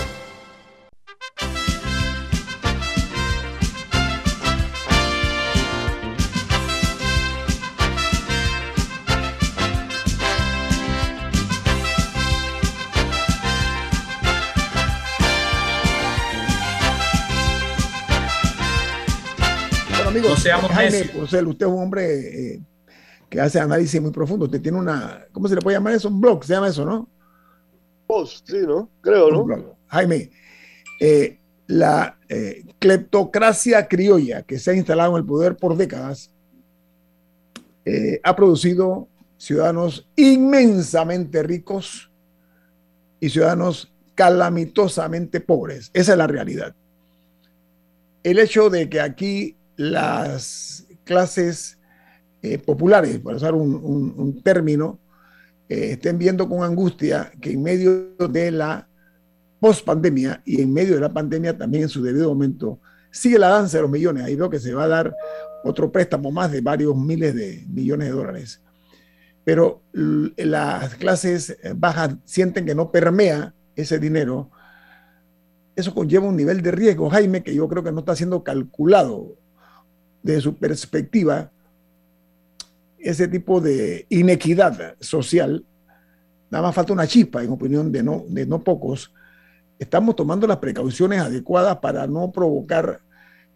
Seamos Jaime usted es un hombre eh, que hace análisis muy profundo. Usted tiene una, ¿cómo se le puede llamar eso? Un blog, se llama eso, ¿no? Post, sí, ¿no? Creo, ¿no? Jaime, eh, la eh, cleptocracia criolla que se ha instalado en el poder por décadas ha producido ciudadanos inmensamente ricos y ciudadanos calamitosamente pobres. Esa es la realidad. El hecho de que aquí las clases eh, populares, para usar un, término, eh, estén viendo con angustia que en medio de la post-pandemia y en medio de la pandemia también en su debido momento sigue la danza de los millones. Ahí veo que se va a dar otro préstamo más de varios miles de millones de dólares. Pero las clases bajas sienten que no permea ese dinero. Eso conlleva un nivel de riesgo, Jaime, que yo creo que no está siendo calculado de su perspectiva, ese tipo de inequidad social, nada más falta una chispa, en opinión de no, de no pocos, estamos tomando las precauciones adecuadas para no provocar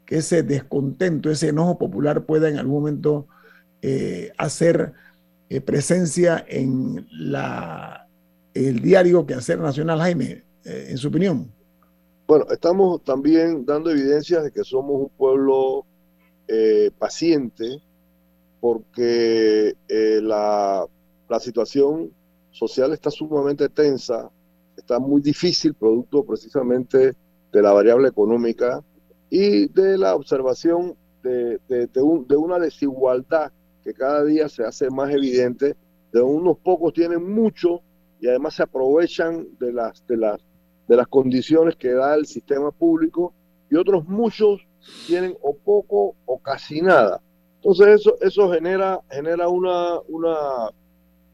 que ese descontento, ese enojo popular pueda en algún momento eh, hacer eh, presencia en la, el diario que hacer Nacional, Jaime, eh, en su opinión. Bueno, estamos también dando evidencias de que somos un pueblo eh, paciente porque eh, la, la, situación social está sumamente tensa, está muy difícil, producto precisamente de la variable económica y de la observación de, de, de, una desigualdad que cada día se hace más evidente, de unos pocos tienen mucho y además se aprovechan de las, de las, de las condiciones que da el sistema público y otros muchos tienen o poco o casi nada. Entonces eso, eso genera, genera una, una,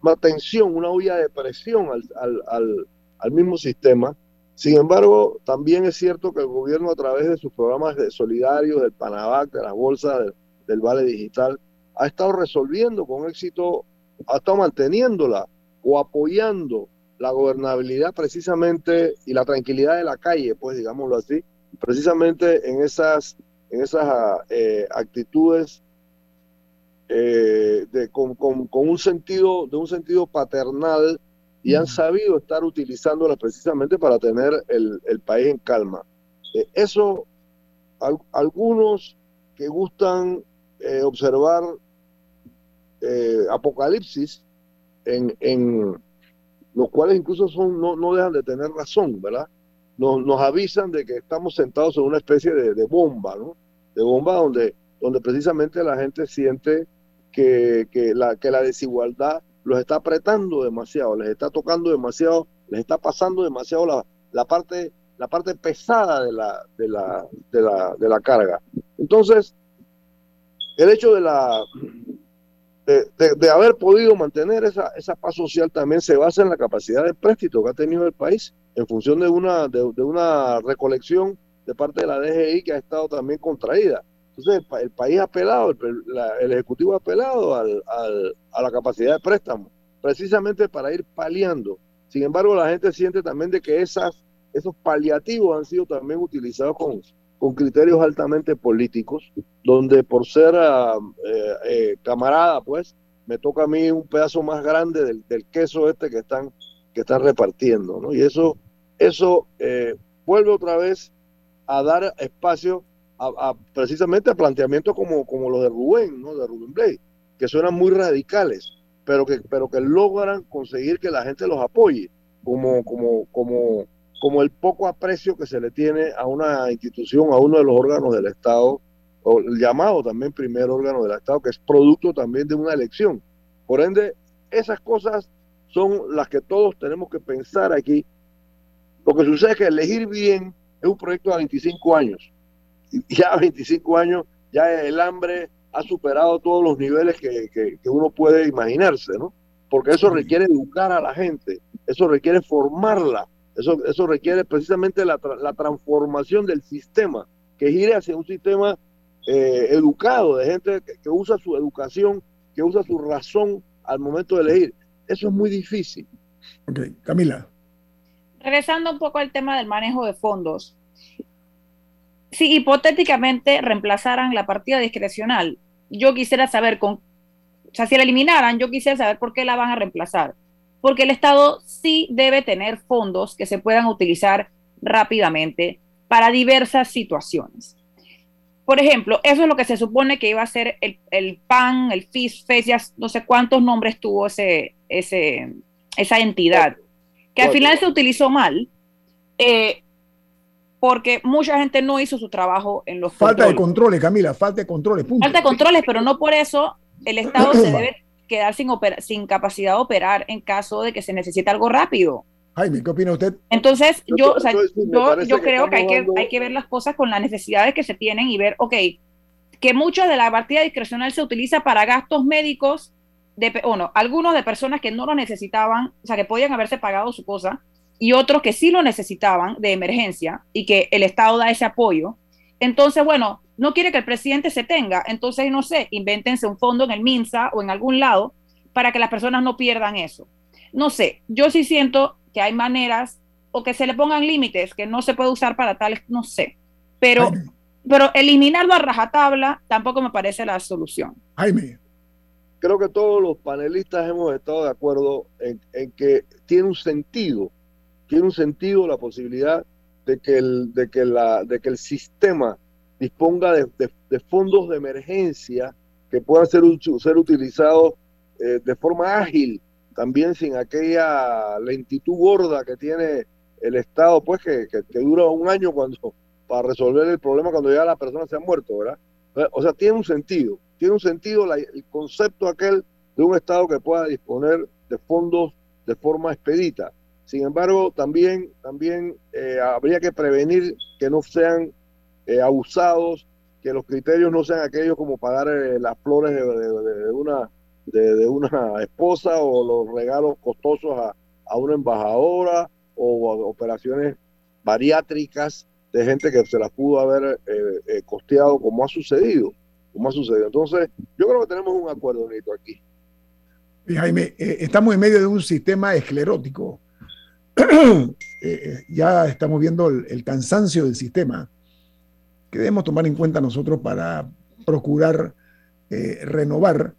una tensión, una olla de presión al, al, al, al, mismo sistema. Sin embargo, también es cierto que el gobierno a través de sus programas de solidarios, del Panavac, de las bolsas, del, del Vale Digital, ha estado resolviendo con éxito, ha estado manteniéndola o apoyando la gobernabilidad precisamente y la tranquilidad de la calle, pues digámoslo así, precisamente en esas, en esas eh, actitudes eh, de, con, con, un sentido, de un sentido paternal y han sabido estar utilizándolas precisamente para tener el, el país en calma. Eh, eso, algunos que gustan observar apocalipsis, en, en los cuales incluso son, no, no dejan de tener razón, ¿verdad? Nos, avisan de que estamos sentados en una especie de, bomba, ¿no? De bomba donde, donde precisamente la gente siente que, la, que la desigualdad los está apretando demasiado, les está tocando demasiado, les está pasando demasiado la, la parte la parte pesada de la, de la, de la, de la carga. Entonces, el hecho de la de, haber podido mantener esa, esa paz social también se basa en la capacidad de préstito que ha tenido el país en función de una, de, una recolección de parte de la DGI que ha estado también contraída. Entonces el, país ha apelado, el, Ejecutivo ha apelado al, a la capacidad de préstamo, precisamente para ir paliando. Sin embargo, la gente siente también de que esas, esos paliativos han sido también utilizados con, con criterios altamente políticos, donde por ser ah, eh, eh, camarada, pues, me toca a mí un pedazo más grande del, del, queso este que están, que están repartiendo, ¿no? Y eso, eso eh, vuelve otra vez a dar espacio precisamente a planteamientos como, como los de Rubén, ¿no? de Rubén Blay, que suenan muy radicales, pero que, pero que logran conseguir que la gente los apoye, como, como, como, como el poco aprecio que se le tiene a una institución, a uno de los órganos del Estado, o el llamado también primer órgano del Estado, que es producto también de una elección. Por ende, esas cosas son las que todos tenemos que pensar aquí. Lo que sucede es que elegir bien es un proyecto de 25 años. Y ya a 25 años, ya el hambre ha superado todos los niveles que, que, uno puede imaginarse, ¿no? Porque eso requiere educar a la gente, eso requiere formarla, eso, eso requiere precisamente la, la transformación del sistema, que gire hacia un sistema eh, educado, de gente que, usa su educación, que usa su razón al momento de elegir. Eso es muy difícil. Ok, Camila. Regresando un poco al tema del manejo de fondos. Si hipotéticamente reemplazaran la partida discrecional, yo quisiera saber con, o sea, si la eliminaran, yo quisiera saber por qué la van a reemplazar. Porque el Estado sí debe tener fondos que se puedan utilizar rápidamente para diversas situaciones. Por ejemplo, eso es lo que se supone que iba a ser el, PAN, el FIS, FES, no sé cuántos nombres tuvo ese, ese, esa entidad, que al final se utilizó mal, eh, porque mucha gente no hizo su trabajo en los Falta de controles, Camila, falta de controles. Falta de controles, pero no por eso el Estado se debe quedar sin, sin capacidad de operar en caso de que se necesite algo rápido. Jaime, ¿qué opina usted? Entonces, yo, yo, creo que, hay que hay que ver las cosas con las necesidades que se tienen y ver, ok, que mucho de la partida discrecional se utiliza para gastos médicos, de, o no, algunos de personas que no lo necesitaban, o sea, que podían haberse pagado su cosa, y otros que sí lo necesitaban de emergencia y que el Estado da ese apoyo. Entonces, bueno, no quiere que el presidente se tenga, entonces, no sé, invéntense un fondo en el MINSA o en algún lado para que las personas no pierdan eso. No sé, yo sí siento que hay maneras o que se le pongan límites que no se puede usar para tales, no sé. Pero, pero eliminarlo a rajatabla tampoco me parece la solución. Jaime. Creo que todos los panelistas hemos estado de acuerdo en, que tiene un sentido, tiene un sentido la posibilidad de que el, de que la, de que el sistema disponga de, fondos de emergencia que puedan ser, ser utilizados eh, de forma ágil también sin aquella lentitud gorda que tiene el Estado, pues que, que, dura un año cuando [LAUGHS] para resolver el problema cuando ya la persona se ha muerto, ¿verdad? O sea, tiene un sentido, tiene un sentido el concepto aquel de un Estado que pueda disponer de fondos de forma expedita. Sin embargo, también, también eh, habría que prevenir que no sean eh, abusados, que los criterios no sean aquellos como pagar eh, las flores de una de, una [LAUGHS] esposa o los regalos costosos a, una embajadora o operaciones bariátricas de gente que se las pudo haber eh, eh, costeado como ha sucedido, como ha sucedido. Entonces, yo creo que tenemos un acuerdo bonito aquí. Jaime, eh, estamos en medio de un sistema esclerótico. [CLEARS THROAT] ya estamos viendo el, cansancio del sistema que debemos tomar en cuenta nosotros para procurar renovar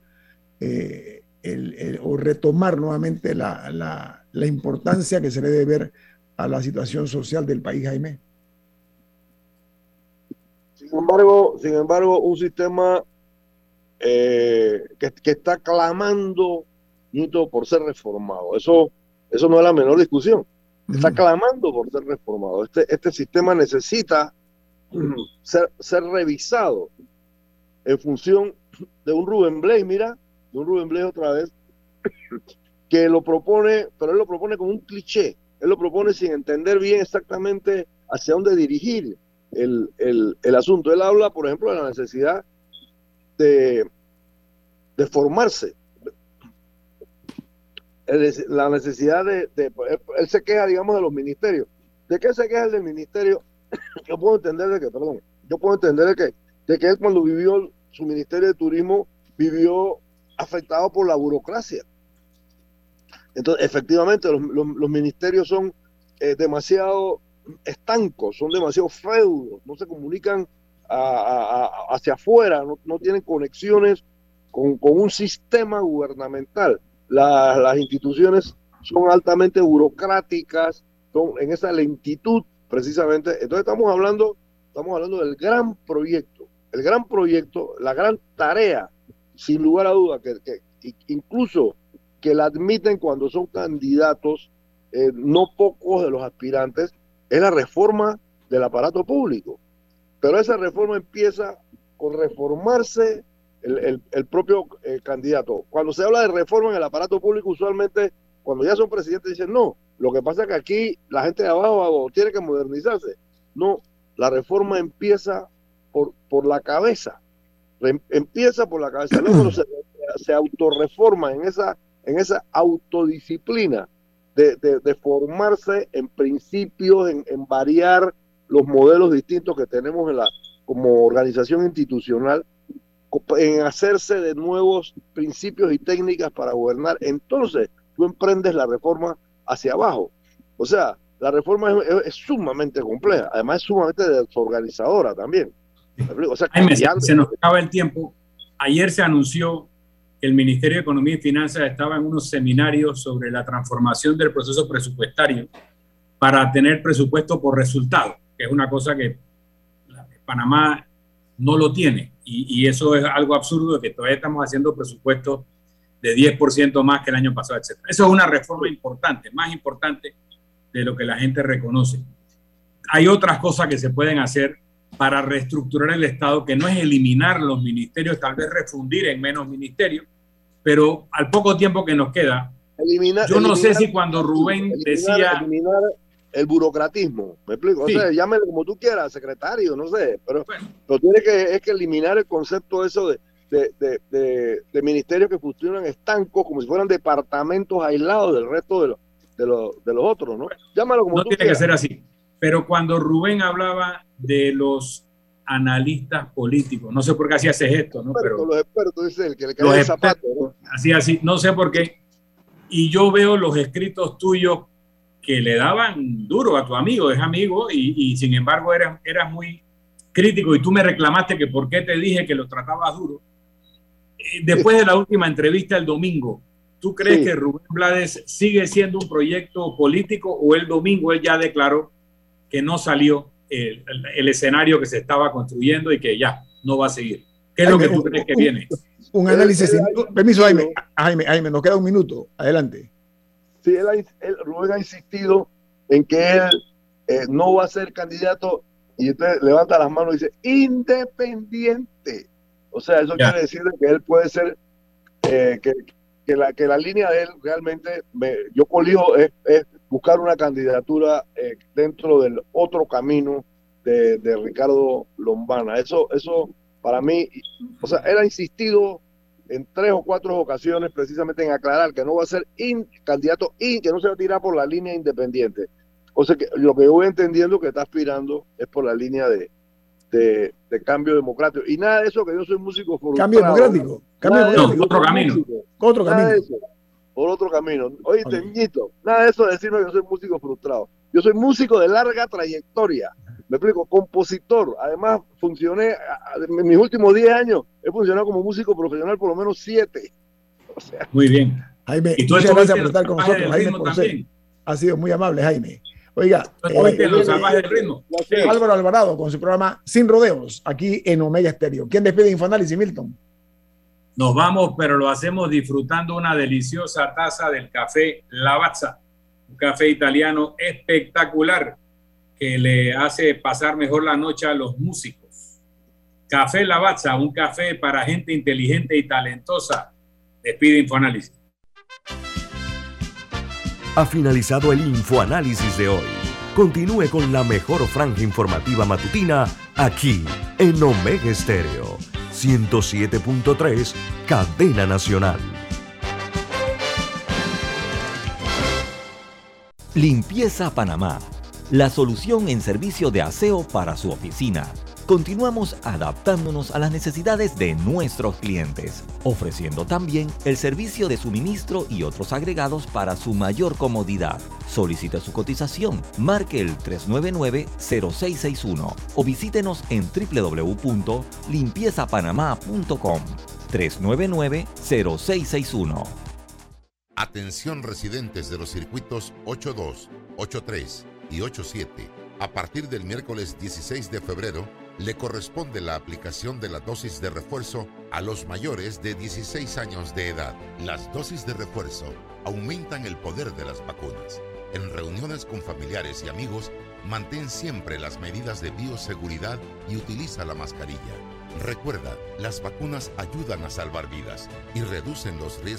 eh, o retomar nuevamente la, importancia que se le debe ver a la situación social del país, Jaime. Sin embargo, sin embargo un sistema eh, que, está clamando por ser reformado. Eso, eso no es la menor discusión. Está clamando por ser reformado. Este, este sistema necesita [CLEARS THROAT] ser, ser revisado en función de un Rubén Blay, mira, de un Rubén Blay otra vez, [CLEARS THROAT] que lo propone, pero él lo propone como un cliché. Él lo propone sin entender bien exactamente hacia dónde dirigir el, asunto. Él habla, por ejemplo, de la necesidad de, de formarse. La necesidad de, Él se queja, digamos, de los ministerios. ¿De qué se queja el del ministerio? [COUGHS] Yo puedo entender de que, perdón, yo puedo entender de que, de que él cuando vivió su ministerio de turismo vivió afectado por la burocracia. Entonces, efectivamente, los, ministerios son eh, demasiado estancos, son demasiado feudos, no se comunican hacia afuera, no, tienen conexiones con, un sistema gubernamental. las instituciones son altamente burocráticas, son en esa lentitud precisamente. Entonces estamos hablando estamos hablando del gran proyecto, el gran proyecto, la gran tarea, sin lugar a duda, que, incluso que la admiten cuando son candidatos, eh, no pocos de los aspirantes, es la reforma del aparato público. Pero esa reforma empieza con reformarse el, propio eh, candidato. Cuando se habla de reforma en el aparato público, usualmente cuando ya son presidentes dicen, no, lo que pasa es que aquí la gente de abajo tiene que modernizarse. No, la reforma empieza por, por la cabeza. empieza por la cabeza. Luego se, se autorreforma en esa, en esa autodisciplina de, de, formarse en principios, en, en, variar los modelos distintos que tenemos en la, como organización institucional, en hacerse de nuevos principios y técnicas para gobernar. Entonces, tú emprendes la reforma hacia abajo. O sea, la reforma es, sumamente compleja, además es sumamente desorganizadora también. O sea, se nos acaba el tiempo. Ayer se anunció el Ministerio de Economía y Finanzas estaba en unos seminarios sobre la transformación del proceso presupuestario para tener presupuesto por resultado, que es una cosa que Panamá no lo tiene. Y, eso es algo absurdo, que todavía estamos haciendo presupuestos de 10% más que el año pasado, etc. Eso es una reforma importante, más importante de lo que la gente reconoce. Hay otras cosas que se pueden hacer para reestructurar el Estado, que no es eliminar los ministerios, tal vez refundir en menos ministerios, pero al poco tiempo que nos queda, yo no sé si cuando Rubén decía... Eliminar el burocratismo, ¿me explico? O sea, llámelo como tú quieras, secretario, no sé, pero, pero tiene que, es que eliminar el concepto eso de, de, de, ministerios que funcionan estancos, como si fueran departamentos aislados del resto de, los de, de los otros, ¿no? Llámalo como no tiene que ser así. Pero cuando Rubén hablaba de los analistas políticos, no sé por qué hacía ese gesto, ¿no? Pero los expertos, dice el que le cae el zapato, ¿no? Así, así, no sé por qué. Y yo veo los escritos tuyos que le daban duro a tu amigo, es amigo, y, y sin embargo eras, eras muy crítico y tú me reclamaste que por qué te dije que lo tratabas duro. Eh, después de la última entrevista el domingo, ¿Tú crees que Rubén Blades sigue siendo un proyecto político o el domingo él ya declaró que no salió el, escenario que se estaba construyendo y que ya no va a seguir? ¿Qué es lo que tú crees que viene? Un análisis. permiso, Jaime. Jaime. Jaime, nos queda un minuto. Adelante. Sí, él, Rubén ha insistido en que él eh, no va a ser candidato y entonces levanta las manos y dice independiente. O sea, eso quiere decir que él puede ser, eh, que, que la, que la línea de él realmente, me, yo colijo, es, buscar una candidatura eh, dentro del otro camino de, Ricardo Lombana. Eso, eso para mí, o sea, él ha insistido en tres o cuatro ocasiones precisamente en aclarar que no va a ser candidato y que no se va a tirar por la línea independiente. O sea que lo que yo voy entendiendo que está aspirando es por la línea de, de, cambio democrático. Y nada de eso que yo soy músico Cambio democrático. Cambio democrático. otro camino. Otro camino. Por otro camino. Oye, nada de eso de decirme que yo soy músico frustrado. Yo soy músico de larga trayectoria. Me explico, compositor. Además, funcioné, en mis últimos 10 años, he funcionado como músico profesional por lo menos 7. O sea, muy bien. Jaime, y tú muchas gracias por estar con nosotros, Jaime, por Ha sido muy amable, Jaime. Oiga, eh, Álvaro Alvarado con su programa Sin Rodeos, aquí en Omega Estéreo. ¿Quién despide Infoanálisis, Milton? Nos vamos, pero lo hacemos disfrutando una deliciosa taza del café Lavazza, un café italiano espectacular que le hace pasar mejor la noche a los músicos. Café Lavazza, un café para gente inteligente y talentosa. Despide Infoanálisis. Ha finalizado el infoanálisis de hoy. Continúe con la mejor franja informativa matutina aquí en Omega Estéreo 107.3, Cadena Nacional. Limpieza Panamá, la solución en servicio de aseo para su oficina continuamos adaptándonos a las necesidades de nuestros clientes, ofreciendo también el servicio de suministro y otros agregados para su mayor comodidad. Solicite su cotización, marque el 399-0661 o visítenos en www.limpiezapanamá.com 399-0661. Atención residentes de los circuitos 82, 83 y 87 A partir del miércoles 16 de febrero, le corresponde la aplicación de la dosis de refuerzo a los mayores de 16 años de edad. Las dosis de refuerzo aumentan el poder de las vacunas. En reuniones con familiares y amigos, mantén siempre las medidas de bioseguridad y utiliza la mascarilla. Recuerda, las vacunas ayudan a salvar vidas y reducen los riesgos